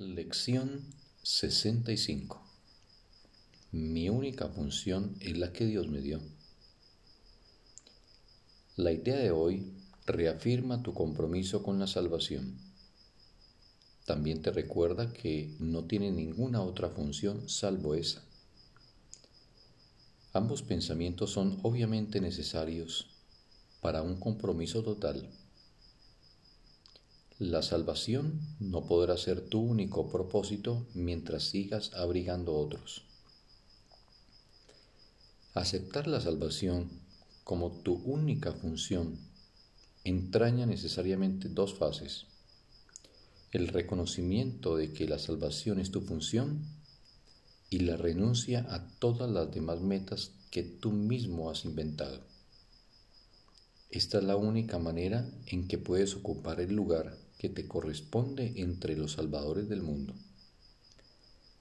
Lección 65 Mi única función es la que Dios me dio. La idea de hoy reafirma tu compromiso con la salvación. También te recuerda que no tiene ninguna otra función salvo esa. Ambos pensamientos son obviamente necesarios para un compromiso total la salvación no podrá ser tu único propósito mientras sigas abrigando otros. Aceptar la salvación como tu única función entraña necesariamente dos fases. El reconocimiento de que la salvación es tu función y la renuncia a todas las demás metas que tú mismo has inventado. Esta es la única manera en que puedes ocupar el lugar que te corresponde entre los salvadores del mundo.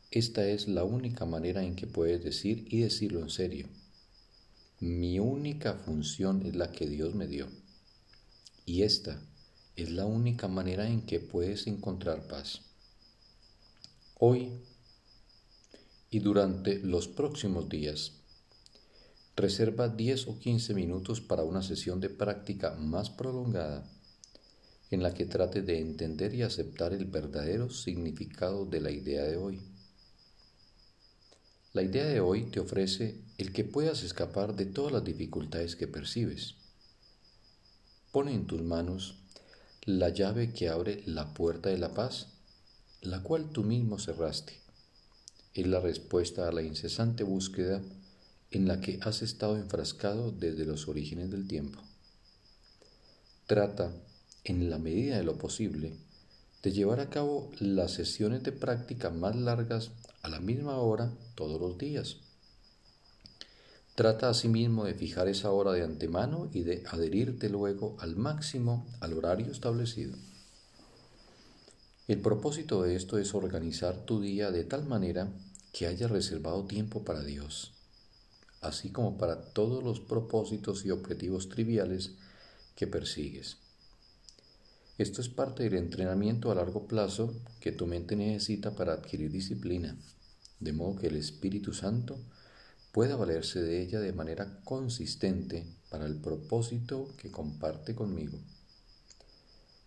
Esta es la única manera en que puedes decir y decirlo en serio. Mi única función es la que Dios me dio. Y esta es la única manera en que puedes encontrar paz. Hoy y durante los próximos días, reserva 10 o 15 minutos para una sesión de práctica más prolongada en la que trate de entender y aceptar el verdadero significado de la idea de hoy. La idea de hoy te ofrece el que puedas escapar de todas las dificultades que percibes. Pone en tus manos la llave que abre la puerta de la paz, la cual tú mismo cerraste. Es la respuesta a la incesante búsqueda en la que has estado enfrascado desde los orígenes del tiempo. Trata en la medida de lo posible, de llevar a cabo las sesiones de práctica más largas a la misma hora todos los días. Trata asimismo de fijar esa hora de antemano y de adherirte luego al máximo al horario establecido. El propósito de esto es organizar tu día de tal manera que hayas reservado tiempo para Dios, así como para todos los propósitos y objetivos triviales que persigues. Esto es parte del entrenamiento a largo plazo que tu mente necesita para adquirir disciplina, de modo que el Espíritu Santo pueda valerse de ella de manera consistente para el propósito que comparte conmigo.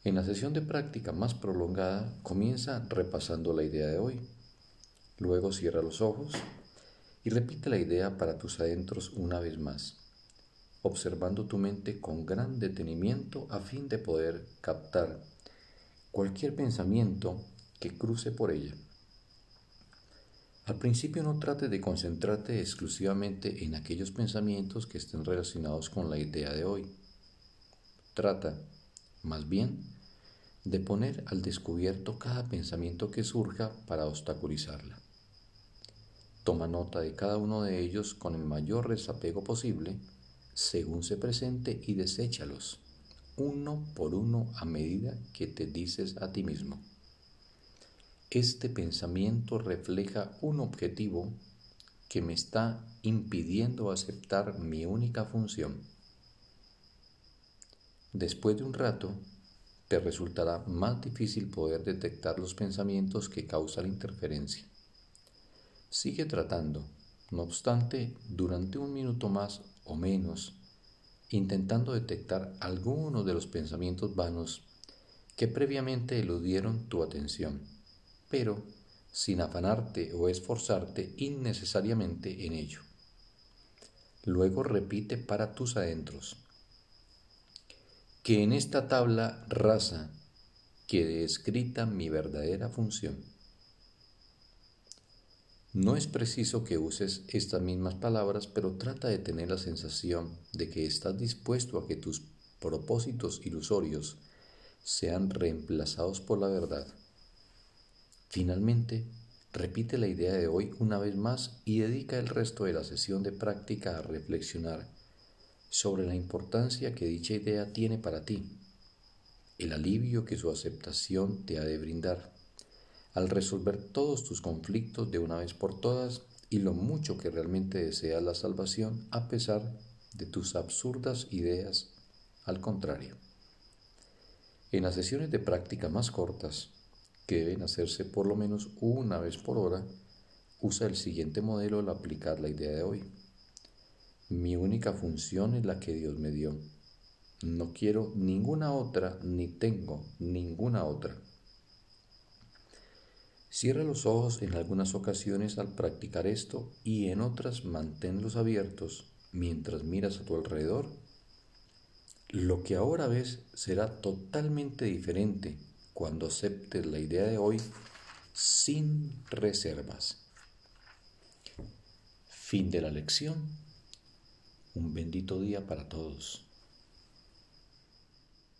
En la sesión de práctica más prolongada comienza repasando la idea de hoy. Luego cierra los ojos y repite la idea para tus adentros una vez más observando tu mente con gran detenimiento a fin de poder captar cualquier pensamiento que cruce por ella. Al principio no trate de concentrarte exclusivamente en aquellos pensamientos que estén relacionados con la idea de hoy. Trata, más bien, de poner al descubierto cada pensamiento que surja para obstaculizarla. Toma nota de cada uno de ellos con el mayor desapego posible según se presente y deséchalos, uno por uno a medida que te dices a ti mismo. Este pensamiento refleja un objetivo que me está impidiendo aceptar mi única función. Después de un rato, te resultará más difícil poder detectar los pensamientos que causan interferencia. Sigue tratando, no obstante, durante un minuto más o menos, intentando detectar algunos de los pensamientos vanos que previamente eludieron tu atención, pero sin afanarte o esforzarte innecesariamente en ello. Luego repite para tus adentros que en esta tabla rasa quede escrita mi verdadera función. No es preciso que uses estas mismas palabras, pero trata de tener la sensación de que estás dispuesto a que tus propósitos ilusorios sean reemplazados por la verdad. Finalmente, repite la idea de hoy una vez más y dedica el resto de la sesión de práctica a reflexionar sobre la importancia que dicha idea tiene para ti, el alivio que su aceptación te ha de brindar al resolver todos tus conflictos de una vez por todas y lo mucho que realmente deseas la salvación a pesar de tus absurdas ideas al contrario. En las sesiones de práctica más cortas, que deben hacerse por lo menos una vez por hora, usa el siguiente modelo al aplicar la idea de hoy. Mi única función es la que Dios me dio. No quiero ninguna otra ni tengo ninguna otra. Cierra los ojos en algunas ocasiones al practicar esto y en otras manténlos abiertos mientras miras a tu alrededor. Lo que ahora ves será totalmente diferente cuando aceptes la idea de hoy sin reservas. Fin de la lección. Un bendito día para todos.